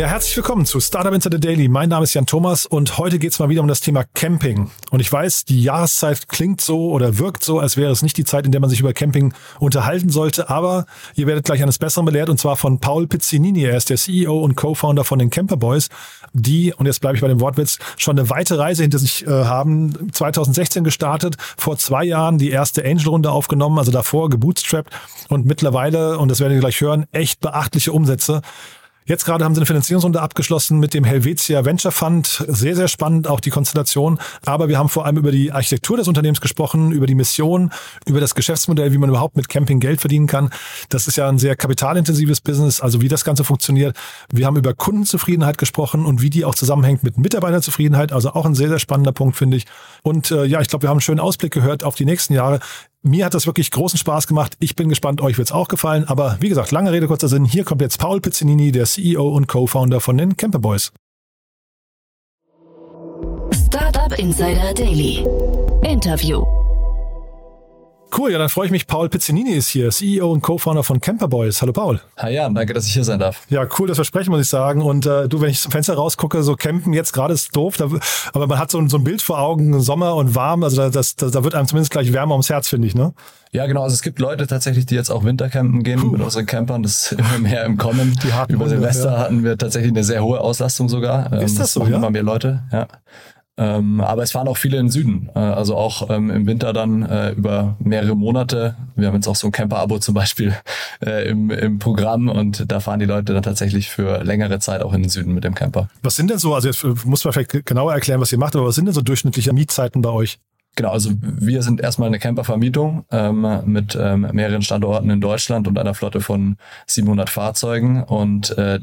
Ja, herzlich willkommen zu Startup Insider Daily. Mein Name ist Jan Thomas und heute geht es mal wieder um das Thema Camping. Und ich weiß, die Jahreszeit klingt so oder wirkt so, als wäre es nicht die Zeit, in der man sich über Camping unterhalten sollte. Aber ihr werdet gleich eines Besseren belehrt und zwar von Paul Pizzinini. Er ist der CEO und Co-Founder von den Camper Boys, die, und jetzt bleibe ich bei dem Wortwitz, schon eine weite Reise hinter sich äh, haben. 2016 gestartet, vor zwei Jahren die erste Angel-Runde aufgenommen, also davor gebootstrapped und mittlerweile, und das werdet ihr gleich hören, echt beachtliche Umsätze. Jetzt gerade haben sie eine Finanzierungsrunde abgeschlossen mit dem Helvetia Venture Fund. Sehr, sehr spannend auch die Konstellation. Aber wir haben vor allem über die Architektur des Unternehmens gesprochen, über die Mission, über das Geschäftsmodell, wie man überhaupt mit Camping Geld verdienen kann. Das ist ja ein sehr kapitalintensives Business, also wie das Ganze funktioniert. Wir haben über Kundenzufriedenheit gesprochen und wie die auch zusammenhängt mit Mitarbeiterzufriedenheit. Also auch ein sehr, sehr spannender Punkt, finde ich. Und äh, ja, ich glaube, wir haben einen schönen Ausblick gehört auf die nächsten Jahre. Mir hat das wirklich großen Spaß gemacht. Ich bin gespannt, euch wird's auch gefallen. Aber wie gesagt, lange Rede, kurzer Sinn. Hier kommt jetzt Paul Pizzinini, der CEO und Co-Founder von den Camper Boys. Startup Insider Daily. Interview. Cool, ja, dann freue ich mich. Paul Pizzinini ist hier, CEO und Co-Founder von Camper Boys. Hallo Paul. Hi Jan, danke, dass ich hier sein darf. Ja, cool, das Versprechen muss ich sagen. Und äh, du, wenn ich zum Fenster rausgucke, so campen jetzt gerade ist doof, da, aber man hat so, so ein Bild vor Augen, Sommer und warm, also da, das, da, da wird einem zumindest gleich wärmer ums Herz, finde ich, ne? Ja, genau. Also es gibt Leute tatsächlich, die jetzt auch Wintercampen gehen Puh. mit unseren Campern. Das ist immer mehr im Kommen. Die Über Silvester ja. hatten wir tatsächlich eine sehr hohe Auslastung sogar. Ist das so? Ja? Immer mehr Leute, ja. Ähm, aber es fahren auch viele in den Süden, äh, also auch ähm, im Winter dann äh, über mehrere Monate. Wir haben jetzt auch so ein Camper-Abo zum Beispiel äh, im, im Programm und da fahren die Leute dann tatsächlich für längere Zeit auch in den Süden mit dem Camper. Was sind denn so, also jetzt muss man vielleicht genauer erklären, was ihr macht, aber was sind denn so durchschnittliche Mietzeiten bei euch? Genau, also wir sind erstmal eine Campervermietung ähm, mit ähm, mehreren Standorten in Deutschland und einer Flotte von 700 Fahrzeugen und äh,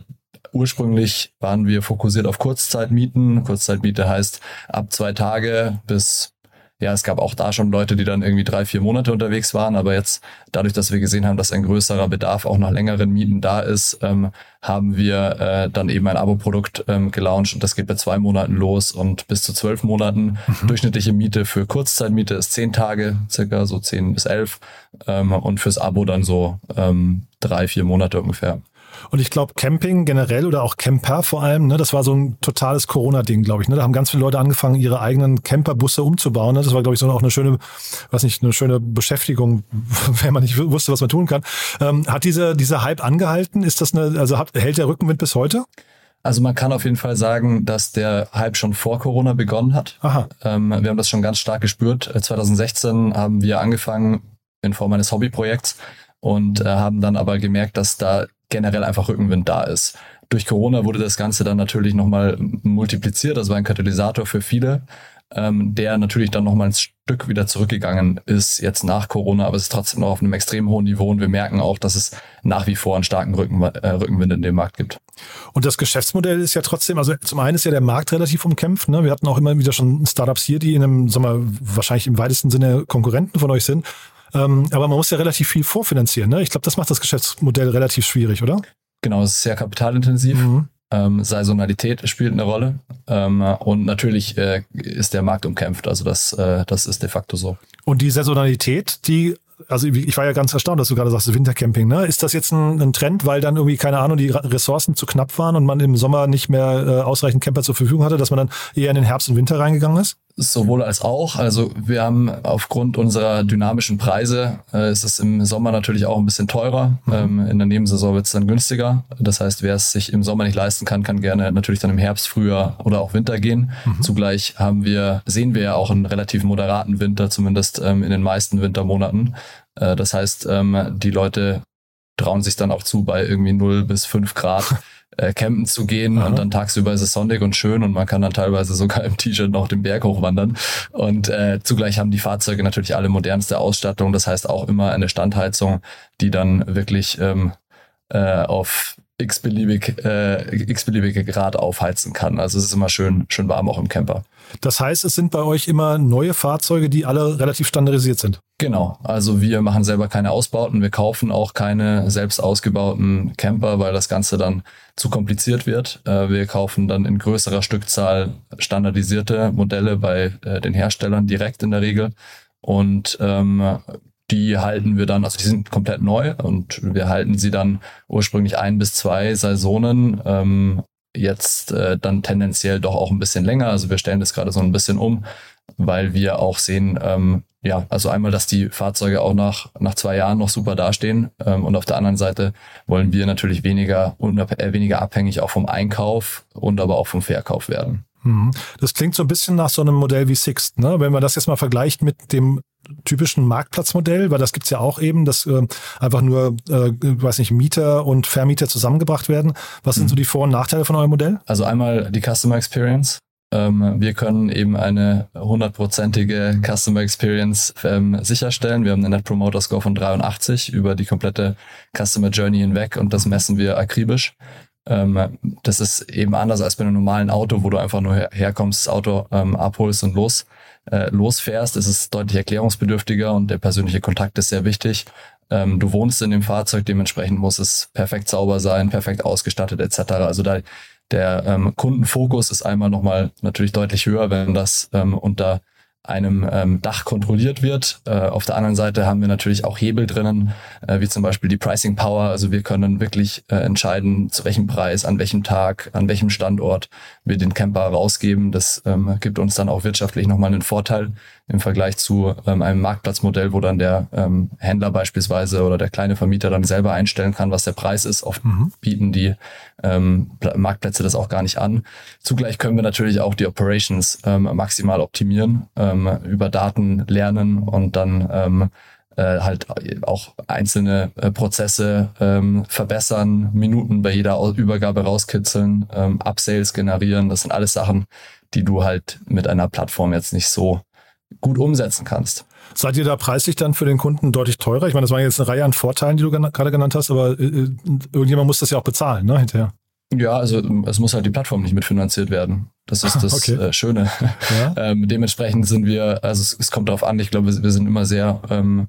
Ursprünglich waren wir fokussiert auf Kurzzeitmieten. Kurzzeitmiete heißt ab zwei Tage bis ja, es gab auch da schon Leute, die dann irgendwie drei, vier Monate unterwegs waren. Aber jetzt, dadurch, dass wir gesehen haben, dass ein größerer Bedarf auch nach längeren Mieten da ist, ähm, haben wir äh, dann eben ein Abo-Produkt ähm, gelauncht und das geht bei zwei Monaten los und bis zu zwölf Monaten. Mhm. Durchschnittliche Miete für Kurzzeitmiete ist zehn Tage, circa so zehn bis elf ähm, und fürs Abo dann so ähm, drei, vier Monate ungefähr. Und ich glaube, Camping generell oder auch Camper vor allem, ne, das war so ein totales Corona-Ding, glaube ich. Ne? Da haben ganz viele Leute angefangen, ihre eigenen Camperbusse umzubauen. Ne? Das war, glaube ich, so auch eine schöne, was nicht, eine schöne Beschäftigung, wenn man nicht wusste, was man tun kann. Ähm, hat dieser, dieser Hype angehalten? Ist das eine, also hat, hält der Rückenwind bis heute? Also man kann auf jeden Fall sagen, dass der Hype schon vor Corona begonnen hat. Aha. Ähm, wir haben das schon ganz stark gespürt. 2016 äh, haben wir angefangen in Form eines Hobbyprojekts und äh, haben dann aber gemerkt, dass da generell einfach Rückenwind da ist. Durch Corona wurde das Ganze dann natürlich nochmal multipliziert. Das war ein Katalysator für viele, ähm, der natürlich dann nochmal ein Stück wieder zurückgegangen ist jetzt nach Corona, aber es ist trotzdem noch auf einem extrem hohen Niveau und wir merken auch, dass es nach wie vor einen starken Rücken, äh, Rückenwind in dem Markt gibt. Und das Geschäftsmodell ist ja trotzdem, also zum einen ist ja der Markt relativ umkämpft. Ne? Wir hatten auch immer wieder schon Startups hier, die in einem, sagen wir, wahrscheinlich im weitesten Sinne Konkurrenten von euch sind. Ähm, aber man muss ja relativ viel vorfinanzieren. Ne? Ich glaube, das macht das Geschäftsmodell relativ schwierig, oder? Genau, es ist sehr kapitalintensiv. Mhm. Ähm, Saisonalität spielt eine Rolle. Ähm, und natürlich äh, ist der Markt umkämpft. Also das, äh, das ist de facto so. Und die Saisonalität, die also ich war ja ganz erstaunt, dass du gerade sagst, Wintercamping. Ne? Ist das jetzt ein, ein, Trend, weil dann irgendwie, keine Ahnung, die Ressourcen zu knapp waren und man im Sommer nicht mehr äh, ausreichend Camper zur Verfügung hatte, dass man dann eher in den Herbst und Winter reingegangen ist? Sowohl als auch. Also wir haben aufgrund unserer dynamischen Preise äh, ist es im Sommer natürlich auch ein bisschen teurer. Mhm. Ähm, in der Nebensaison wird es dann günstiger. Das heißt, wer es sich im Sommer nicht leisten kann, kann gerne natürlich dann im Herbst, Frühjahr oder auch Winter gehen. Mhm. Zugleich haben wir, sehen wir ja auch einen relativ moderaten Winter, zumindest ähm, in den meisten Wintermonaten. Äh, das heißt, ähm, die Leute trauen sich dann auch zu, bei irgendwie 0 bis 5 Grad äh, campen zu gehen Aha. und dann tagsüber ist es sonnig und schön und man kann dann teilweise sogar im T-Shirt noch den Berg hochwandern. Und äh, zugleich haben die Fahrzeuge natürlich alle modernste Ausstattung, das heißt auch immer eine Standheizung, die dann wirklich ähm, äh, auf x-beliebig, äh, x-beliebige Grad aufheizen kann. Also es ist immer schön, schön warm auch im Camper. Das heißt, es sind bei euch immer neue Fahrzeuge, die alle relativ standardisiert sind. Genau. Also wir machen selber keine Ausbauten. Wir kaufen auch keine selbst ausgebauten Camper, weil das Ganze dann zu kompliziert wird. Äh, wir kaufen dann in größerer Stückzahl standardisierte Modelle bei äh, den Herstellern direkt in der Regel. Und ähm, die halten wir dann, also die sind komplett neu und wir halten sie dann ursprünglich ein bis zwei Saisonen ähm, jetzt äh, dann tendenziell doch auch ein bisschen länger. Also wir stellen das gerade so ein bisschen um, weil wir auch sehen, ähm, ja, also einmal, dass die Fahrzeuge auch nach, nach zwei Jahren noch super dastehen. Ähm, und auf der anderen Seite wollen wir natürlich weniger, äh, weniger abhängig auch vom Einkauf und aber auch vom Verkauf werden. Mhm. Das klingt so ein bisschen nach so einem Modell wie Sixt, ne? Wenn man das jetzt mal vergleicht mit dem typischen Marktplatzmodell, weil das gibt's ja auch eben, dass äh, einfach nur, äh, weiß nicht, Mieter und Vermieter zusammengebracht werden. Was sind mhm. so die Vor- und Nachteile von eurem Modell? Also einmal die Customer Experience. Ähm, wir können eben eine hundertprozentige Customer Experience ähm, sicherstellen. Wir haben einen Net Promoter Score von 83 über die komplette Customer Journey hinweg und das messen wir akribisch. Ähm, das ist eben anders als bei einem normalen Auto, wo du einfach nur her herkommst, das Auto ähm, abholst und los äh, losfährst. Es ist deutlich erklärungsbedürftiger und der persönliche Kontakt ist sehr wichtig. Ähm, du wohnst in dem Fahrzeug, dementsprechend muss es perfekt sauber sein, perfekt ausgestattet etc. Also da der ähm, Kundenfokus ist einmal nochmal natürlich deutlich höher, wenn das ähm, unter einem ähm, Dach kontrolliert wird. Äh, auf der anderen Seite haben wir natürlich auch Hebel drinnen, äh, wie zum Beispiel die Pricing Power. Also wir können wirklich äh, entscheiden, zu welchem Preis, an welchem Tag, an welchem Standort wir den Camper rausgeben. Das ähm, gibt uns dann auch wirtschaftlich nochmal einen Vorteil im Vergleich zu ähm, einem Marktplatzmodell, wo dann der ähm, Händler beispielsweise oder der kleine Vermieter dann selber einstellen kann, was der Preis ist. Oft mhm. bieten die ähm, Marktplätze das auch gar nicht an. Zugleich können wir natürlich auch die Operations ähm, maximal optimieren, ähm, über Daten lernen und dann ähm, äh, halt auch einzelne äh, Prozesse ähm, verbessern, Minuten bei jeder Übergabe rauskitzeln, ähm, Upsales generieren. Das sind alles Sachen, die du halt mit einer Plattform jetzt nicht so gut umsetzen kannst. Seid ihr da preislich dann für den Kunden deutlich teurer? Ich meine, das war jetzt eine Reihe an Vorteilen, die du gerade genannt hast, aber äh, äh, irgendjemand muss das ja auch bezahlen, ne, hinterher. Ja, also es muss halt die Plattform nicht mitfinanziert werden. Das ist das okay. äh, Schöne. Ja. ähm, dementsprechend sind wir, also es, es kommt darauf an, ich glaube, wir sind immer sehr ähm,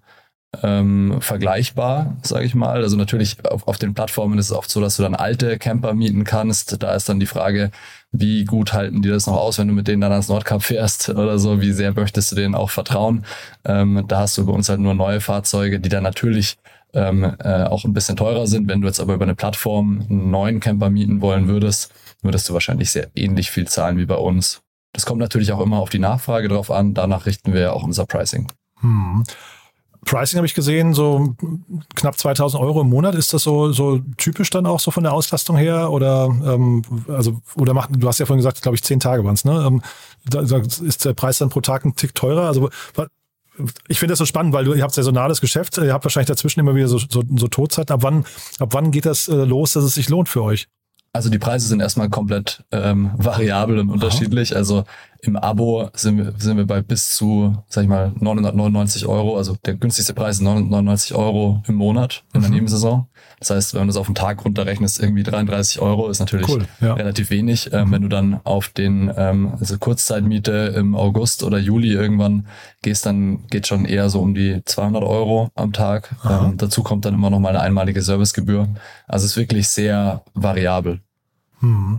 ähm, vergleichbar, sage ich mal. Also natürlich auf, auf den Plattformen ist es oft so, dass du dann alte Camper mieten kannst. Da ist dann die Frage, wie gut halten die das noch aus, wenn du mit denen dann ans Nordkap fährst oder so, wie sehr möchtest du denen auch vertrauen. Ähm, da hast du bei uns halt nur neue Fahrzeuge, die dann natürlich ähm, äh, auch ein bisschen teurer sind. Wenn du jetzt aber über eine Plattform einen neuen Camper mieten wollen würdest, würdest du wahrscheinlich sehr ähnlich viel zahlen wie bei uns. Das kommt natürlich auch immer auf die Nachfrage drauf an. Danach richten wir auch unser Pricing. Hm. Pricing habe ich gesehen, so knapp 2000 Euro im Monat. Ist das so, so typisch dann auch so von der Auslastung her? Oder, ähm, also, oder macht, du hast ja vorhin gesagt, glaube ich, zehn Tage waren es, ne? Ähm, da, da ist der Preis dann pro Tag ein Tick teurer. Also, ich finde das so spannend, weil du, ihr habt saisonales Geschäft, ihr habt wahrscheinlich dazwischen immer wieder so, so, so Todzeiten. Ab wann, ab wann geht das äh, los, dass es sich lohnt für euch? Also die Preise sind erstmal komplett ähm, variabel und unterschiedlich. Aha. Also im Abo sind wir, sind wir bei bis zu, sag ich mal, 999 Euro. Also der günstigste Preis ist 999 Euro im Monat in der mhm. Nebensaison. Das heißt, wenn du das auf den Tag runterrechnest, irgendwie 33 Euro ist natürlich cool, ja. relativ wenig. Ähm, mhm. Wenn du dann auf den ähm, also Kurzzeitmiete im August oder Juli irgendwann gehst, dann geht schon eher so um die 200 Euro am Tag. Ähm, dazu kommt dann immer noch mal eine einmalige Servicegebühr. Also es ist wirklich sehr variabel. Mhm.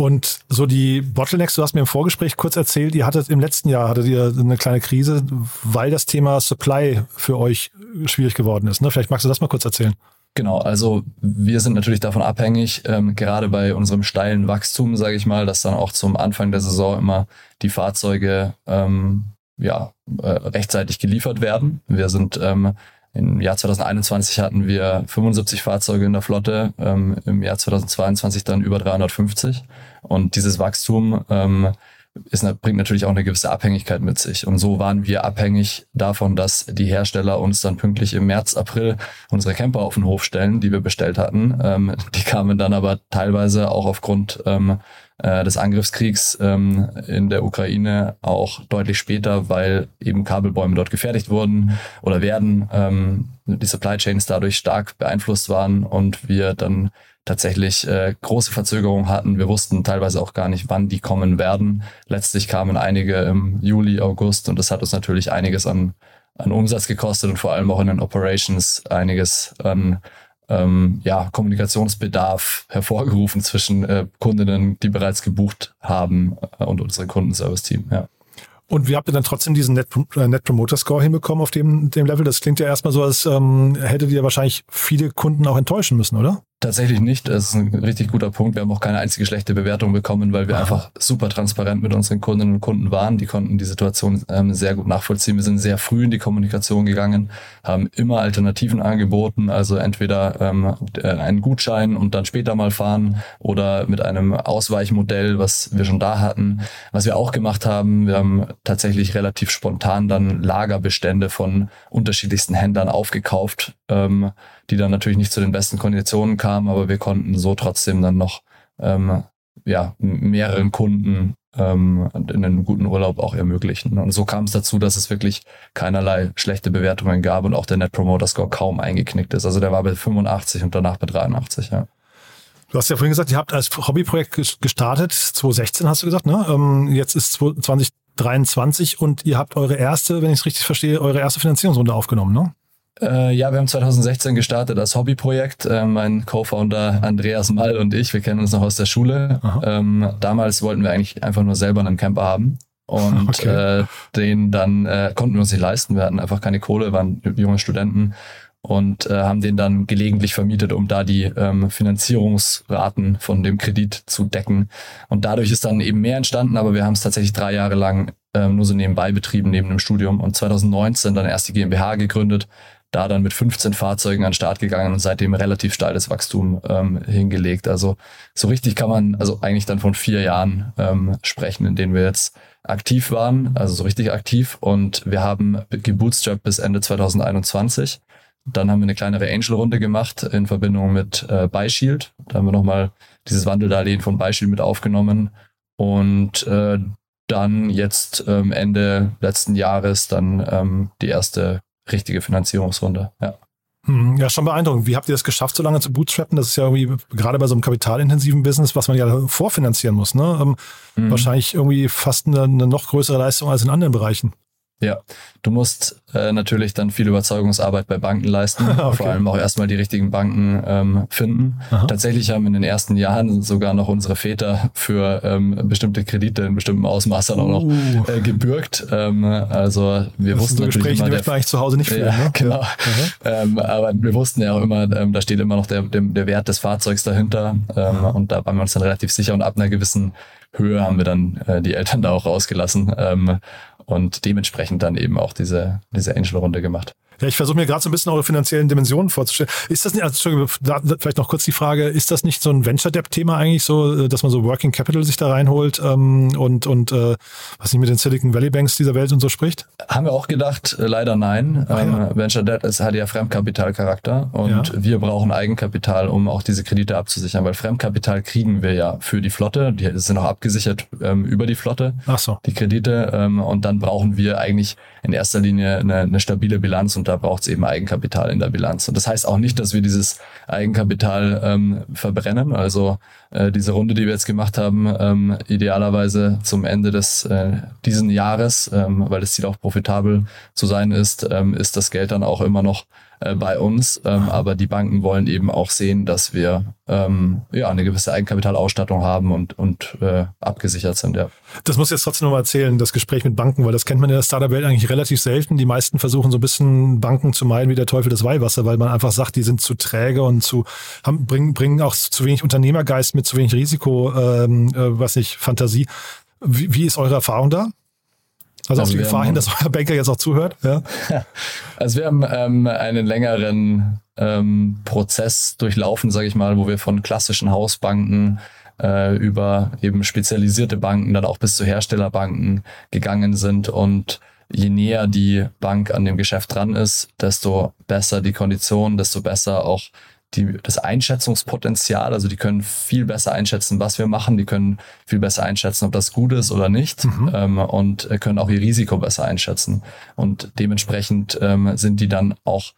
Und so die Bottlenecks, du hast mir im Vorgespräch kurz erzählt, ihr hattet im letzten Jahr hattet ihr eine kleine Krise, weil das Thema Supply für euch schwierig geworden ist. Ne? Vielleicht magst du das mal kurz erzählen. Genau, also wir sind natürlich davon abhängig, ähm, gerade bei unserem steilen Wachstum, sage ich mal, dass dann auch zum Anfang der Saison immer die Fahrzeuge ähm, ja, äh, rechtzeitig geliefert werden. Wir sind ähm, im Jahr 2021 hatten wir 75 Fahrzeuge in der Flotte, ähm, im Jahr 2022 dann über 350. Und dieses Wachstum ähm, ist, bringt natürlich auch eine gewisse Abhängigkeit mit sich. Und so waren wir abhängig davon, dass die Hersteller uns dann pünktlich im März, April unsere Camper auf den Hof stellen, die wir bestellt hatten. Ähm, die kamen dann aber teilweise auch aufgrund ähm, äh, des Angriffskriegs ähm, in der Ukraine auch deutlich später, weil eben Kabelbäume dort gefertigt wurden oder werden, ähm, die Supply Chains dadurch stark beeinflusst waren und wir dann tatsächlich äh, große Verzögerungen hatten. Wir wussten teilweise auch gar nicht, wann die kommen werden. Letztlich kamen einige im Juli, August und das hat uns natürlich einiges an, an Umsatz gekostet und vor allem auch in den Operations einiges an ähm, ja, Kommunikationsbedarf hervorgerufen zwischen äh, Kundinnen, die bereits gebucht haben äh, und unserem Kundenservice-Team. Ja. Und wie habt ihr dann trotzdem diesen Net, äh, Net Promoter Score hinbekommen auf dem, dem Level? Das klingt ja erstmal so, als ähm, hättet ihr wahrscheinlich viele Kunden auch enttäuschen müssen, oder? Tatsächlich nicht. Das ist ein richtig guter Punkt. Wir haben auch keine einzige schlechte Bewertung bekommen, weil wir Aha. einfach super transparent mit unseren Kundinnen und Kunden waren. Die konnten die Situation ähm, sehr gut nachvollziehen. Wir sind sehr früh in die Kommunikation gegangen, haben immer Alternativen angeboten, also entweder ähm, äh, einen Gutschein und dann später mal fahren oder mit einem Ausweichmodell, was wir schon da hatten. Was wir auch gemacht haben, wir haben tatsächlich relativ spontan dann Lagerbestände von unterschiedlichsten Händlern aufgekauft. Ähm, die dann natürlich nicht zu den besten Konditionen kamen, aber wir konnten so trotzdem dann noch ähm, ja, mehreren Kunden ähm, in einen guten Urlaub auch ermöglichen. Und so kam es dazu, dass es wirklich keinerlei schlechte Bewertungen gab und auch der Net Promoter Score kaum eingeknickt ist. Also der war bei 85 und danach bei 83, ja. Du hast ja vorhin gesagt, ihr habt als Hobbyprojekt gestartet, 2016 hast du gesagt, ne? Ähm, jetzt ist 2023 und ihr habt eure erste, wenn ich es richtig verstehe, eure erste Finanzierungsrunde aufgenommen, ne? Äh, ja, wir haben 2016 gestartet als Hobbyprojekt. Äh, mein Co-Founder Andreas Mall und ich, wir kennen uns noch aus der Schule. Ähm, damals wollten wir eigentlich einfach nur selber einen Camper haben. Und okay. äh, den dann äh, konnten wir uns nicht leisten. Wir hatten einfach keine Kohle, waren junge Studenten und äh, haben den dann gelegentlich vermietet, um da die ähm, Finanzierungsraten von dem Kredit zu decken. Und dadurch ist dann eben mehr entstanden, aber wir haben es tatsächlich drei Jahre lang ähm, nur so nebenbei betrieben, neben dem Studium. Und 2019 dann erst die GmbH gegründet, da dann mit 15 Fahrzeugen an den Start gegangen und seitdem relativ steiles Wachstum ähm, hingelegt. Also so richtig kann man also eigentlich dann von vier Jahren ähm, sprechen, in denen wir jetzt aktiv waren, also so richtig aktiv. Und wir haben gebootstrapped bis Ende 2021. Dann haben wir eine kleinere Angel-Runde gemacht in Verbindung mit äh, BuyShield. Da haben wir nochmal dieses Wandeldarlehen von BuyShield mit aufgenommen. Und äh, dann jetzt ähm, Ende letzten Jahres dann ähm, die erste richtige Finanzierungsrunde. Ja. Hm, ja, schon beeindruckend. Wie habt ihr das geschafft, so lange zu bootstrappen? Das ist ja irgendwie gerade bei so einem kapitalintensiven Business, was man ja vorfinanzieren muss, ne? Ähm, mhm. Wahrscheinlich irgendwie fast eine, eine noch größere Leistung als in anderen Bereichen. Ja, du musst äh, natürlich dann viel Überzeugungsarbeit bei Banken leisten, okay. vor allem auch erstmal die richtigen Banken ähm, finden. Aha. Tatsächlich haben in den ersten Jahren sogar noch unsere Väter für ähm, bestimmte Kredite in bestimmten Ausmaßen uh. auch noch uh. äh, gebürgt. Ähm, also wir das wussten so natürlich Gespräche, immer, die eigentlich zu Hause nicht führen. Ja, ne? genau. Ähm, aber wir wussten ja auch immer, ähm, da steht immer noch der, der, der Wert des Fahrzeugs dahinter ähm, und da waren wir uns dann relativ sicher und ab einer gewissen Höhe haben wir dann äh, die Eltern da auch rausgelassen. Ähm, und dementsprechend dann eben auch diese, diese Angel-Runde gemacht. Ja, ich versuche mir gerade so ein bisschen eure finanziellen Dimensionen vorzustellen. Ist das nicht, also vielleicht noch kurz die Frage, ist das nicht so ein Venture-Debt-Thema eigentlich so, äh, dass man so Working Capital sich da reinholt ähm, und, und äh, was nicht mit den Silicon Valley Banks dieser Welt und so spricht? Haben wir auch gedacht, äh, leider nein. Ah, ähm, ja. Venture Debt ist, hat ja Fremdkapitalcharakter und ja. wir brauchen Eigenkapital, um auch diese Kredite abzusichern, weil Fremdkapital kriegen wir ja für die Flotte, die sind auch abgesichert ähm, über die Flotte, Ach so. die Kredite ähm, und dann brauchen wir eigentlich in erster Linie eine, eine stabile Bilanz und da braucht es eben Eigenkapital in der Bilanz. Und das heißt auch nicht, dass wir dieses Eigenkapital ähm, verbrennen. Also äh, diese Runde, die wir jetzt gemacht haben, ähm, idealerweise zum Ende des äh, diesen Jahres, ähm, weil das Ziel auch profitabel zu sein ist, ähm, ist das Geld dann auch immer noch äh, bei uns. Ähm, aber die Banken wollen eben auch sehen, dass wir ähm, ja eine gewisse Eigenkapitalausstattung haben und, und äh, abgesichert sind. Ja. Das muss ich jetzt trotzdem nochmal erzählen, das Gespräch mit Banken, weil das kennt man in der Startup-Welt eigentlich relativ selten. Die meisten versuchen so ein bisschen Banken zu meiden wie der Teufel das Weihwasser, weil man einfach sagt, die sind zu träge und zu haben, bringen, bringen auch zu wenig Unternehmergeist mit zu wenig Risiko, ähm, äh, was nicht, Fantasie. Wie, wie ist eure Erfahrung da? Also, also auf die Gefahr hin, dass euer Banker jetzt auch zuhört. Ja. Also wir haben ähm, einen längeren ähm, Prozess durchlaufen, sage ich mal, wo wir von klassischen Hausbanken äh, über eben spezialisierte Banken, dann auch bis zu Herstellerbanken gegangen sind und je näher die Bank an dem Geschäft dran ist, desto besser die Kondition, desto besser auch die, das Einschätzungspotenzial, also die können viel besser einschätzen, was wir machen, die können viel besser einschätzen, ob das gut ist oder nicht mhm. ähm, und können auch ihr Risiko besser einschätzen. Und dementsprechend ähm, sind die dann auch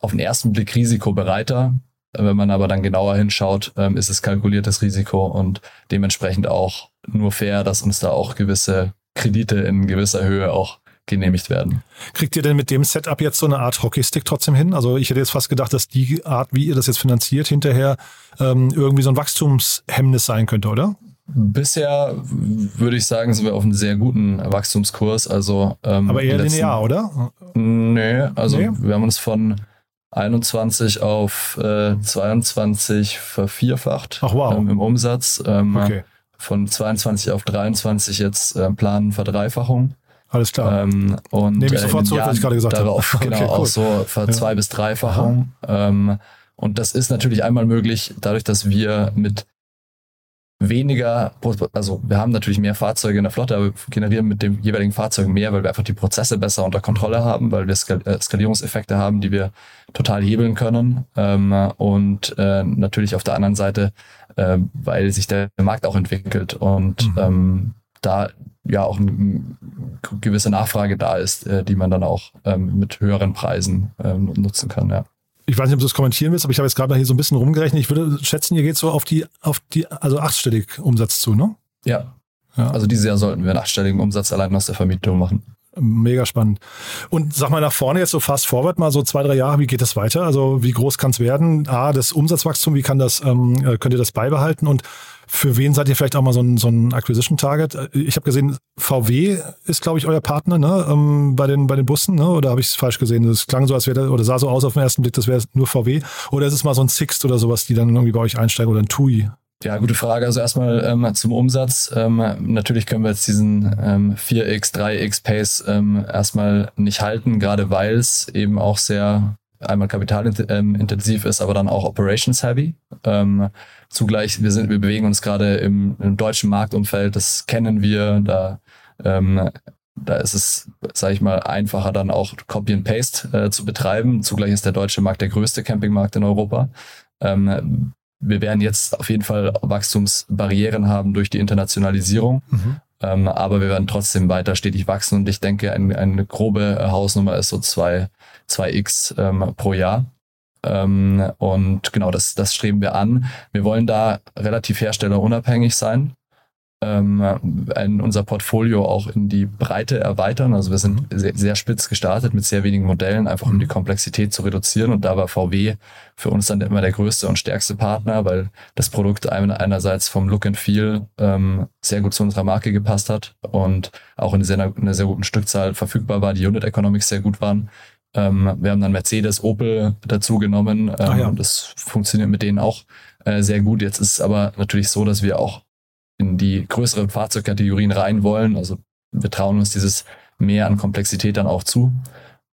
auf den ersten Blick risikobereiter. Wenn man aber dann genauer hinschaut, ähm, ist es kalkuliertes Risiko und dementsprechend auch nur fair, dass uns da auch gewisse Kredite in gewisser Höhe auch genehmigt werden. Kriegt ihr denn mit dem Setup jetzt so eine Art Hockeystick trotzdem hin? Also ich hätte jetzt fast gedacht, dass die Art, wie ihr das jetzt finanziert, hinterher ähm, irgendwie so ein Wachstumshemmnis sein könnte, oder? Bisher würde ich sagen, sind wir auf einem sehr guten Wachstumskurs. Also, ähm, Aber eher letzten, linear, oder? Nee, also nee. wir haben uns von 21 auf äh, 22 vervierfacht Ach, wow. ähm, im Umsatz. Ähm, Okay, Von 22 auf 23 jetzt äh, planen Verdreifachung. Alles klar. Ähm, und Nehme ich äh, sofort zurück, was ich gerade gesagt habe. darauf, Okay, Genau, cool. auch so ver Ja. zwei bis dreifachung. Ähm, und das ist natürlich einmal möglich, dadurch, dass wir mit weniger, also wir haben natürlich mehr Fahrzeuge in der Flotte, aber wir generieren mit dem jeweiligen Fahrzeug mehr, weil wir einfach die Prozesse besser unter Kontrolle haben, weil wir Skal äh, Skalierungseffekte haben, die wir total hebeln können. Ähm, und äh, natürlich auf der anderen Seite, weil sich der Markt auch entwickelt und Mhm. Da ja auch eine gewisse Nachfrage da ist, äh, die man dann auch ähm, mit höheren Preisen ähm, nutzen kann. Ja. Ich weiß nicht, ob du das kommentieren willst, aber ich habe jetzt gerade mal hier so ein bisschen rumgerechnet. Ich würde schätzen, ihr geht so auf die, auf die, also achtstellig Umsatz zu, ne? ja, Ja. also dieses Jahr sollten wir einen achtstelligen Umsatz allein aus der Vermietung machen. Mega spannend. Und sag mal nach vorne jetzt so fast forward mal so zwei, drei Jahre, wie geht das weiter? Also wie groß kann es werden? A, das Umsatzwachstum, wie kann das, ähm, äh, könnt ihr das beibehalten? Und für wen seid ihr vielleicht auch mal so ein, so ein Acquisition-Target? Äh, Ich habe gesehen, VW ist, glaube ich, euer Partner ne? ähm, bei, den, bei den Bussen, ne? oder habe ich es falsch gesehen? Das klang so, als wäre, oder sah so aus auf den ersten Blick, das wäre nur VW. Oder ist es mal so ein Sixt oder sowas, die dann irgendwie bei euch einsteigen oder ein TUI? Ja, gute Frage. Also erstmal ähm, zum Umsatz. Ähm, natürlich können wir jetzt diesen ähm, 4x, 3x Pace ähm, erstmal nicht halten, gerade weil es eben auch sehr einmal kapitalintensiv ist, aber dann auch operations heavy. Ähm, zugleich, wir sind, wir bewegen uns gerade im, im deutschen Marktumfeld, das kennen wir, da ähm, da ist es, sage ich mal, einfacher dann auch Copy and Paste äh, zu betreiben. Zugleich ist der deutsche Markt der größte Campingmarkt in Europa. Ähm, wir werden jetzt auf jeden Fall Wachstumsbarrieren haben durch die Internationalisierung, Mhm. ähm, aber wir werden trotzdem weiter stetig wachsen und ich denke, ein, eine grobe Hausnummer ist so zwei 2x ähm, pro Jahr. Ähm, und genau, das, das streben wir an. Wir wollen da relativ herstellerunabhängig sein. Ähm, ein, unser Portfolio auch in die Breite erweitern. Also wir sind sehr, sehr spitz gestartet mit sehr wenigen Modellen, einfach um die Komplexität zu reduzieren. Und da war VW für uns dann immer der größte und stärkste Partner, weil das Produkt ein- einerseits vom Look and Feel ähm, sehr gut zu unserer Marke gepasst hat und auch in sehr, einer sehr guten Stückzahl verfügbar war, die Unit Economics sehr gut waren. Ähm, wir haben dann Mercedes, Opel dazu genommen. Ähm, ja. Das funktioniert mit denen auch äh, sehr gut. Jetzt ist es aber natürlich so, dass wir auch in die größeren Fahrzeugkategorien rein wollen. Also wir trauen uns dieses mehr an Komplexität dann auch zu.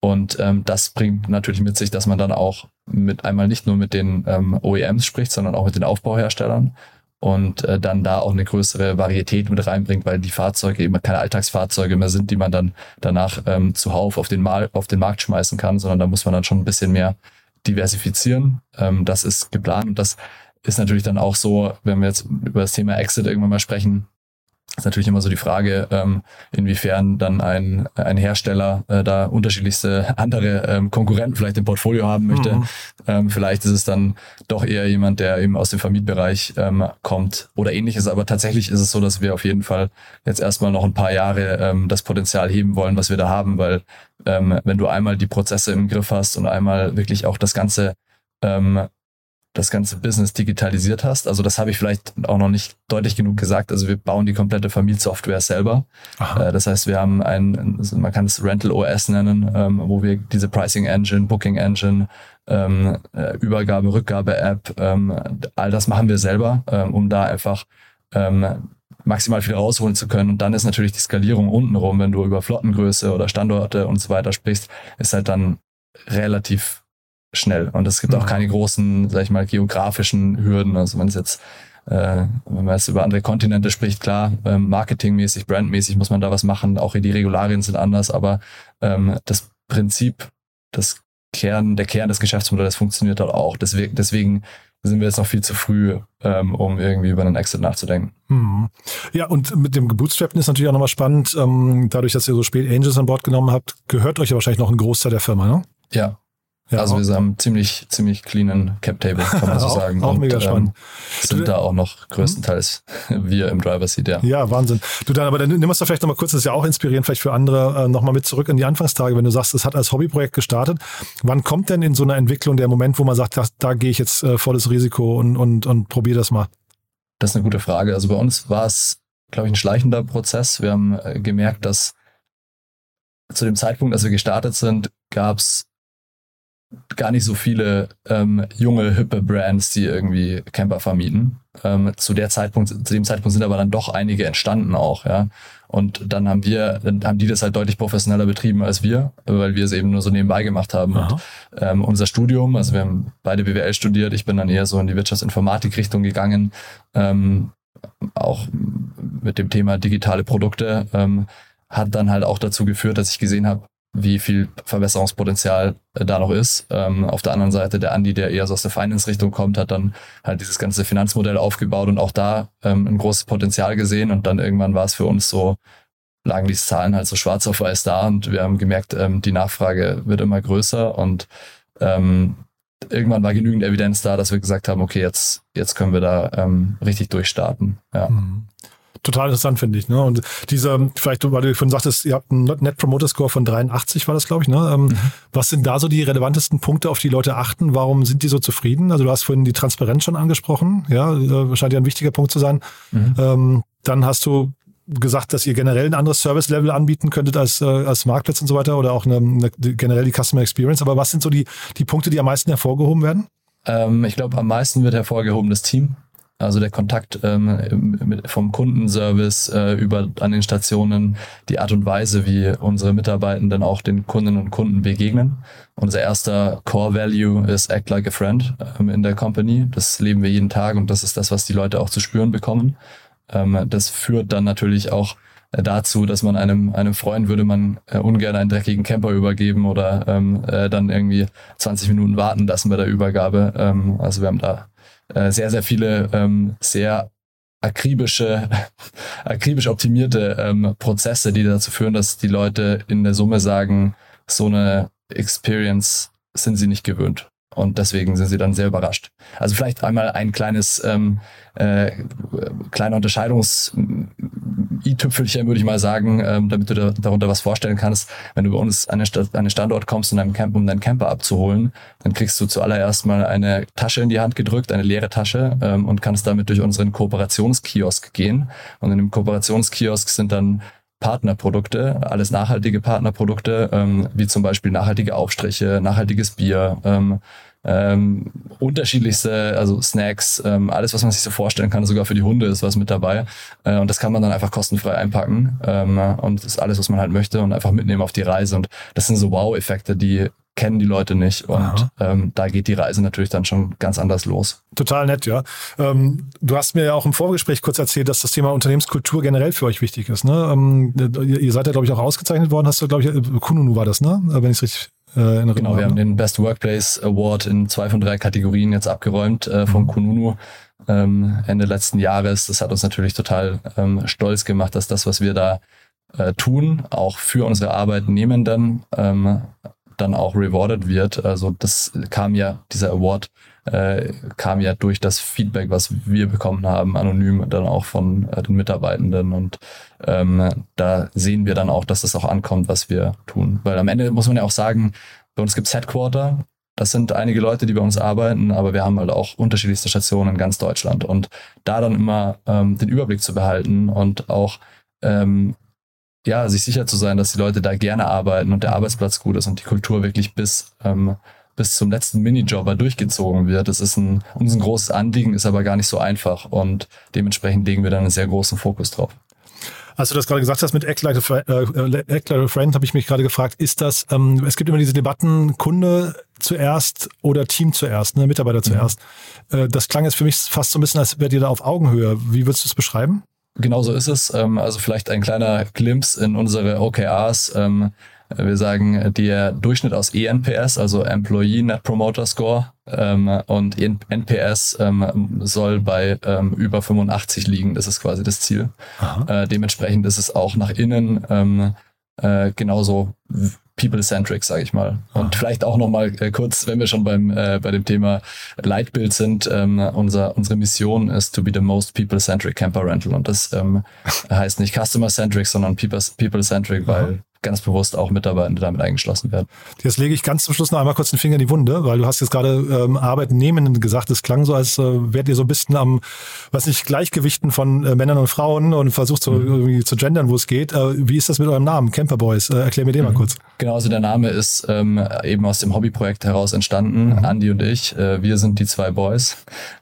Und ähm, das bringt natürlich mit sich, dass man dann auch mit einmal nicht nur mit den ähm, OEMs spricht, sondern auch mit den Aufbauherstellern und äh, dann da auch eine größere Varietät mit reinbringt, weil die Fahrzeuge eben keine Alltagsfahrzeuge mehr sind, die man dann danach ähm, zuhauf auf den, Mal auf den Markt schmeißen kann, sondern da muss man dann schon ein bisschen mehr diversifizieren. Ähm, das ist geplant und das ist natürlich dann auch so, wenn wir jetzt über das Thema Exit irgendwann mal sprechen, ist natürlich immer so die Frage, ähm, inwiefern dann ein, ein Hersteller äh, da unterschiedlichste andere ähm, Konkurrenten vielleicht im Portfolio haben möchte. Mhm. Ähm, vielleicht ist es dann doch eher jemand, der eben aus dem Vermietbereich ähm, kommt oder ähnliches. Aber tatsächlich ist es so, dass wir auf jeden Fall jetzt erstmal noch ein paar Jahre ähm, das Potenzial heben wollen, was wir da haben, weil ähm, wenn du einmal die Prozesse im Griff hast und einmal wirklich auch das ganze ähm, das ganze Business digitalisiert hast. Also das habe ich vielleicht auch noch nicht deutlich genug gesagt. Also wir bauen die komplette Familiensoftware selber. Aha. Äh, das heißt, wir haben ein, man kann es Rental OS nennen, ähm, wo wir diese Pricing Engine, Booking Engine, ähm, äh, Übergabe, Rückgabe App, ähm, all das machen wir selber, um da einfach maximal viel rausholen zu können. Und dann ist natürlich die Skalierung untenrum, wenn du über Flottengröße oder Standorte und so weiter sprichst, ist halt dann relativ schnell. Und es gibt auch Mhm. keine großen, sag ich mal, geografischen Hürden. Also wenn es jetzt, äh, wenn man jetzt über andere Kontinente spricht, klar, ähm, marketingmäßig, brandmäßig muss man da was machen. Auch die Regularien sind anders, aber ähm, das Prinzip, das Kern, der Kern des Geschäftsmodells funktioniert dort auch. Deswegen, deswegen sind wir jetzt noch viel zu früh, ähm, um irgendwie über einen Exit nachzudenken. Mhm. Ja, und mit dem Gebootstrappen ist natürlich auch nochmal spannend. Ähm, dadurch, dass ihr so spät Angels an Bord genommen habt, gehört euch ja wahrscheinlich noch ein Großteil der Firma, ne? Ja, Ja, also wir haben ziemlich, ziemlich cleanen Cap-Table, kann man so Auch- sagen. auch mega spannend. Ähm, sind da auch noch größtenteils wir im Driver Seat, ja. Ja, Wahnsinn. Du dann, aber dann nimm uns doch vielleicht nochmal kurz, das ist ja auch inspirierend vielleicht für andere, äh, nochmal mit zurück in die Anfangstage, wenn du sagst, es hat als Hobbyprojekt gestartet. Wann kommt denn in so einer Entwicklung der Moment, wo man sagt, da, da gehe ich jetzt äh, volles Risiko und, und, und probiere das mal? Das ist eine gute Frage. Also bei uns war es, glaube ich, ein schleichender Prozess. Wir haben äh, gemerkt, dass zu dem Zeitpunkt, als wir gestartet sind, gab es gar nicht so viele ähm, junge, hippe Brands, die irgendwie Camper vermieten. Ähm, zu der Zeitpunkt, zu dem Zeitpunkt sind aber dann doch einige entstanden auch, ja. Und dann haben wir, dann haben die das halt deutlich professioneller betrieben als wir, weil wir es eben nur so nebenbei gemacht haben. Und, ähm, unser Studium, also wir haben beide BWL studiert, ich bin dann eher so in die Wirtschaftsinformatik-Richtung gegangen, ähm, auch mit dem Thema digitale Produkte, ähm, hat dann halt auch dazu geführt, dass ich gesehen habe, wie viel Verbesserungspotenzial äh, da noch ist. Ähm, auf der anderen Seite der Andi, der eher so aus der Finance-Richtung kommt, hat dann halt dieses ganze Finanzmodell aufgebaut und auch da ähm, ein großes Potenzial gesehen und dann irgendwann war es für uns so, lagen die Zahlen halt so schwarz auf weiß da und wir haben gemerkt, ähm, die Nachfrage wird immer größer und ähm, irgendwann war genügend Evidenz da, dass wir gesagt haben, okay, jetzt, jetzt können wir da ähm, richtig durchstarten. Ja. Mhm total interessant, finde ich. Ne? Und diese, vielleicht, weil du von sagtest, ihr habt einen Net Promoter Score von 83, war das, glaube ich. Ne? Ähm, mhm. Was sind da so die relevantesten Punkte, auf die Leute achten? Warum sind die so zufrieden? Also du hast vorhin die Transparenz schon angesprochen, ja, äh, scheint ja ein wichtiger Punkt zu sein. Mhm. Ähm, dann hast du gesagt, dass ihr generell ein anderes Service-Level anbieten könntet als, äh, als Marktplatz und so weiter oder auch eine, eine, generell die Customer Experience. Aber was sind so die, die Punkte, die am meisten hervorgehoben werden? Ähm, ich glaube, am meisten wird hervorgehoben das Team. Also der Kontakt ähm, mit, vom Kundenservice äh, über an den Stationen, die Art und Weise, wie unsere Mitarbeitenden auch den Kundinnen und Kunden begegnen. Unser erster Core Value ist Act Like a Friend ähm, in der Company. Das leben wir jeden Tag und das ist das, was die Leute auch zu spüren bekommen. Ähm, das führt dann natürlich auch äh, dazu, dass man einem, einem Freund würde man äh, ungern einen dreckigen Camper übergeben oder ähm, äh, dann irgendwie 20 Minuten warten lassen bei der Übergabe. Ähm, also wir haben da äh, sehr, sehr viele ähm, sehr akribische, akribisch optimierte ähm, Prozesse, die dazu führen, dass die Leute in der Summe sagen, so eine Experience sind sie nicht gewöhnt. Und deswegen sind sie dann sehr überrascht. Also vielleicht einmal ein kleines, ähm, äh, kleiner Unterscheidungs, i-Tüpfelchen, würde ich mal sagen, ähm, damit du da, darunter was vorstellen kannst. Wenn du bei uns an einen Standort kommst, um deinen, Camp, um deinen Camper abzuholen, dann kriegst du zuallererst mal eine Tasche in die Hand gedrückt, eine leere Tasche ähm, und kannst damit durch unseren Kooperationskiosk gehen. Und in dem Kooperationskiosk sind dann Partnerprodukte, alles nachhaltige Partnerprodukte, ähm, wie zum Beispiel nachhaltige Aufstriche, nachhaltiges Bier, ähm, ähm, unterschiedlichste, also Snacks, ähm, alles, was man sich so vorstellen kann, sogar für die Hunde ist was mit dabei. Äh, und das kann man dann einfach kostenfrei einpacken. Ähm, und das ist alles, was man halt möchte und einfach mitnehmen auf die Reise. Und das sind so Wow-Effekte, die kennen die Leute nicht. Und ähm, da geht die Reise natürlich dann schon ganz anders los. Total nett, ja. Ähm, du hast mir ja auch im Vorgespräch kurz erzählt, dass das Thema Unternehmenskultur generell für euch wichtig ist. Ne? Ähm, ihr seid ja, glaube ich, auch ausgezeichnet worden. Hast du, glaube ich, äh, Kununu war das, ne? Wenn ich es richtig äh, in Genau, wir haben den Best Workplace Award in zwei von drei Kategorien jetzt abgeräumt äh, von mhm. Kununu ähm, Ende letzten Jahres. Das hat uns natürlich total ähm, stolz gemacht, dass das, was wir da äh, tun, auch für unsere Arbeitnehmenden ähm, dann auch rewarded wird. Also das kam ja, dieser Award äh, kam ja durch das Feedback, was wir bekommen haben, anonym dann auch von äh, den Mitarbeitenden. Und ähm, da sehen wir dann auch, dass das auch ankommt, was wir tun. Weil am Ende muss man ja auch sagen, bei uns gibt's Headquarter, das sind einige Leute, die bei uns arbeiten, aber wir haben halt auch unterschiedlichste Stationen in ganz Deutschland. Und da dann immer ähm, den Überblick zu behalten und auch ähm, ja, sich sicher zu sein, dass die Leute da gerne arbeiten und der Arbeitsplatz gut ist und die Kultur wirklich bis, ähm, bis zum letzten Minijobber durchgezogen wird. Das ist ein, uns ein großes Anliegen, ist aber gar nicht so einfach und dementsprechend legen wir dann einen sehr großen Fokus drauf. Als du das gerade gesagt hast mit Act Like a, Friend, äh, Act like a Friend, habe ich mich gerade gefragt, ist das, ähm, es gibt immer diese Debatten, Kunde zuerst oder Team zuerst, ne, Mitarbeiter mhm. zuerst. Äh, das klang jetzt für mich fast so ein bisschen, als wärt ihr da auf Augenhöhe. Wie würdest du es beschreiben? Genau so ist es. Ähm, also vielleicht ein kleiner Glimpse in unsere OKRs. Ähm, wir sagen, der Durchschnitt aus ENPS, also Employee Net Promoter Score, ähm, und NPS soll bei über 85 liegen. Das ist quasi das Ziel. Äh, dementsprechend ist es auch nach innen äh, genauso people-centric, sage ich mal. Und vielleicht auch nochmal äh, kurz, wenn wir schon beim äh, bei dem Thema Leitbild sind, ähm, unser, unsere Mission ist to be the most people-centric camper rental. Und das ähm, heißt nicht customer-centric, sondern people-centric, weil ganz bewusst auch Mitarbeitende damit eingeschlossen werden. Jetzt lege ich ganz zum Schluss noch einmal kurz den Finger in die Wunde, weil du hast jetzt gerade ähm, Arbeitnehmenden gesagt. Es klang so, als äh, wärt ihr so ein bisschen am, was nicht, Gleichgewichten von äh, Männern und Frauen und versucht so mhm. irgendwie zu gendern, wo es geht. Äh, wie ist das mit eurem Namen, Camper Boys? Äh, erklär mir den mhm. mal kurz. Genau, also der Name ist ähm, eben aus dem Hobbyprojekt heraus entstanden. Mhm. Andy und ich, äh, wir sind die zwei Boys.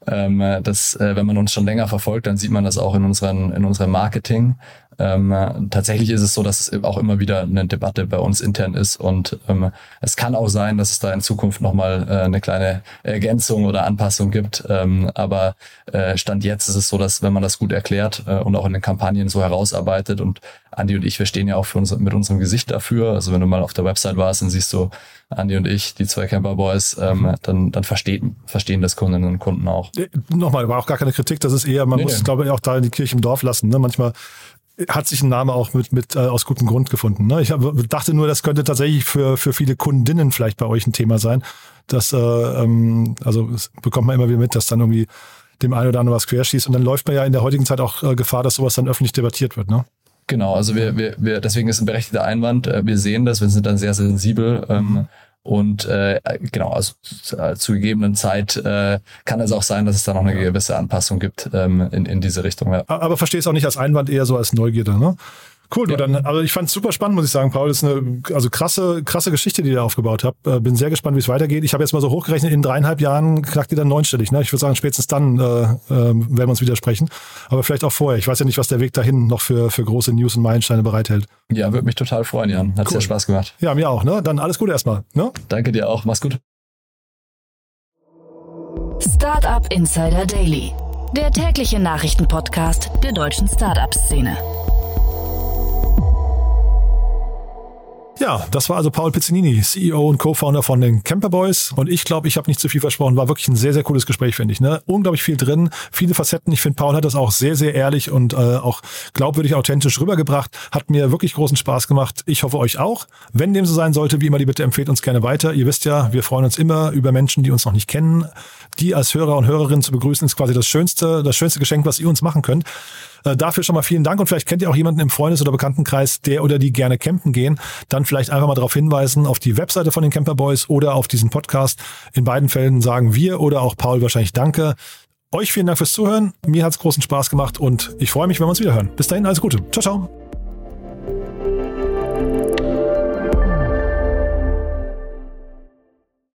Ähm, das, äh, wenn man uns schon länger verfolgt, dann sieht man das auch in unseren in unserem Marketing. Ähm, tatsächlich ist es so, dass es auch immer wieder eine Debatte bei uns intern ist und ähm, es kann auch sein, dass es da in Zukunft nochmal äh, eine kleine Ergänzung oder Anpassung gibt. Ähm, aber äh, Stand jetzt ist es so, dass wenn man das gut erklärt äh, und auch in den Kampagnen so herausarbeitet und Andi und ich, wir stehen ja auch für uns, mit unserem Gesicht dafür. Also wenn du mal auf der Website warst, dann siehst du Andi und ich, die zwei Camper Boys, ähm, dann, dann verstehen, verstehen das Kundinnen und Kunden auch. Äh, nochmal, war auch gar keine Kritik, das ist eher, man nee, muss, nee. glaube ich, auch da in die Kirche im Dorf lassen. Ne? Manchmal hat sich ein Name auch mit, mit äh, aus gutem Grund gefunden. Ne? Ich hab, dachte nur, das könnte tatsächlich für, für viele Kundinnen vielleicht bei euch ein Thema sein. Dass, äh, ähm, also bekommt man immer wieder mit, dass dann irgendwie dem einen oder anderen was querschießt. Und dann läuft man ja in der heutigen Zeit auch äh, Gefahr, dass sowas dann öffentlich debattiert wird. Ne? Genau, also wir, wir, wir, deswegen ist ein berechtigter Einwand. Äh, wir sehen das, wir sind dann sehr, sehr sensibel. Ähm, und äh, genau, also äh, zu gegebenen Zeit äh, kann es auch sein, dass es da noch eine gewisse Anpassung gibt ähm, in, in diese Richtung. Ja. Aber verstehe es auch nicht als Einwand, eher so als Neugierde, ne? Cool, du ja. dann, also ich fand es super spannend, muss ich sagen, Paul. Das ist eine also krasse, krasse Geschichte, die ihr aufgebaut habt. Äh, bin sehr gespannt, wie es weitergeht. Ich habe jetzt mal so hochgerechnet, in dreieinhalb Jahren knackt ihr dann neunstellig. Ne? Ich würde sagen, spätestens dann äh, äh, werden wir uns widersprechen. Aber vielleicht auch vorher. Ich weiß ja nicht, was der Weg dahin noch für, für große News und Meilensteine bereithält. Ja, würde mich total freuen, Jan. Hat cool. sehr Spaß gemacht. Ja, mir auch. Ne? Dann alles Gute erstmal. Ne? Danke dir auch. Mach's gut. Startup Insider Daily. Der tägliche Nachrichtenpodcast der deutschen Startup-Szene. Ja, das war also Paul Pizzinini, CEO und Co-Founder von den Camper Boys. Und ich glaube, ich habe nicht zu viel versprochen. War wirklich ein sehr, sehr cooles Gespräch, finde ich. Ne? Unglaublich viel drin, viele Facetten. Ich finde, Paul hat das auch sehr, sehr ehrlich und äh, auch glaubwürdig, authentisch rübergebracht. Hat mir wirklich großen Spaß gemacht. Ich hoffe euch auch. Wenn dem so sein sollte, wie immer, die Bitte empfehlt uns gerne weiter. Ihr wisst ja, wir freuen uns immer über Menschen, die uns noch nicht kennen. Die als Hörer und Hörerinnen zu begrüßen, ist quasi das schönste, das schönste Geschenk, was ihr uns machen könnt. Äh, dafür schon mal vielen Dank und vielleicht kennt ihr auch jemanden im Freundes- oder Bekanntenkreis, der oder die gerne campen gehen. Dann vielleicht einfach mal darauf hinweisen, auf die Webseite von den Camper Boys oder auf diesen Podcast. In beiden Fällen sagen wir oder auch Paul wahrscheinlich Danke. Euch vielen Dank fürs Zuhören. Mir hat's großen Spaß gemacht und ich freue mich, wenn wir uns wieder hören. Bis dahin, alles Gute. Ciao, ciao.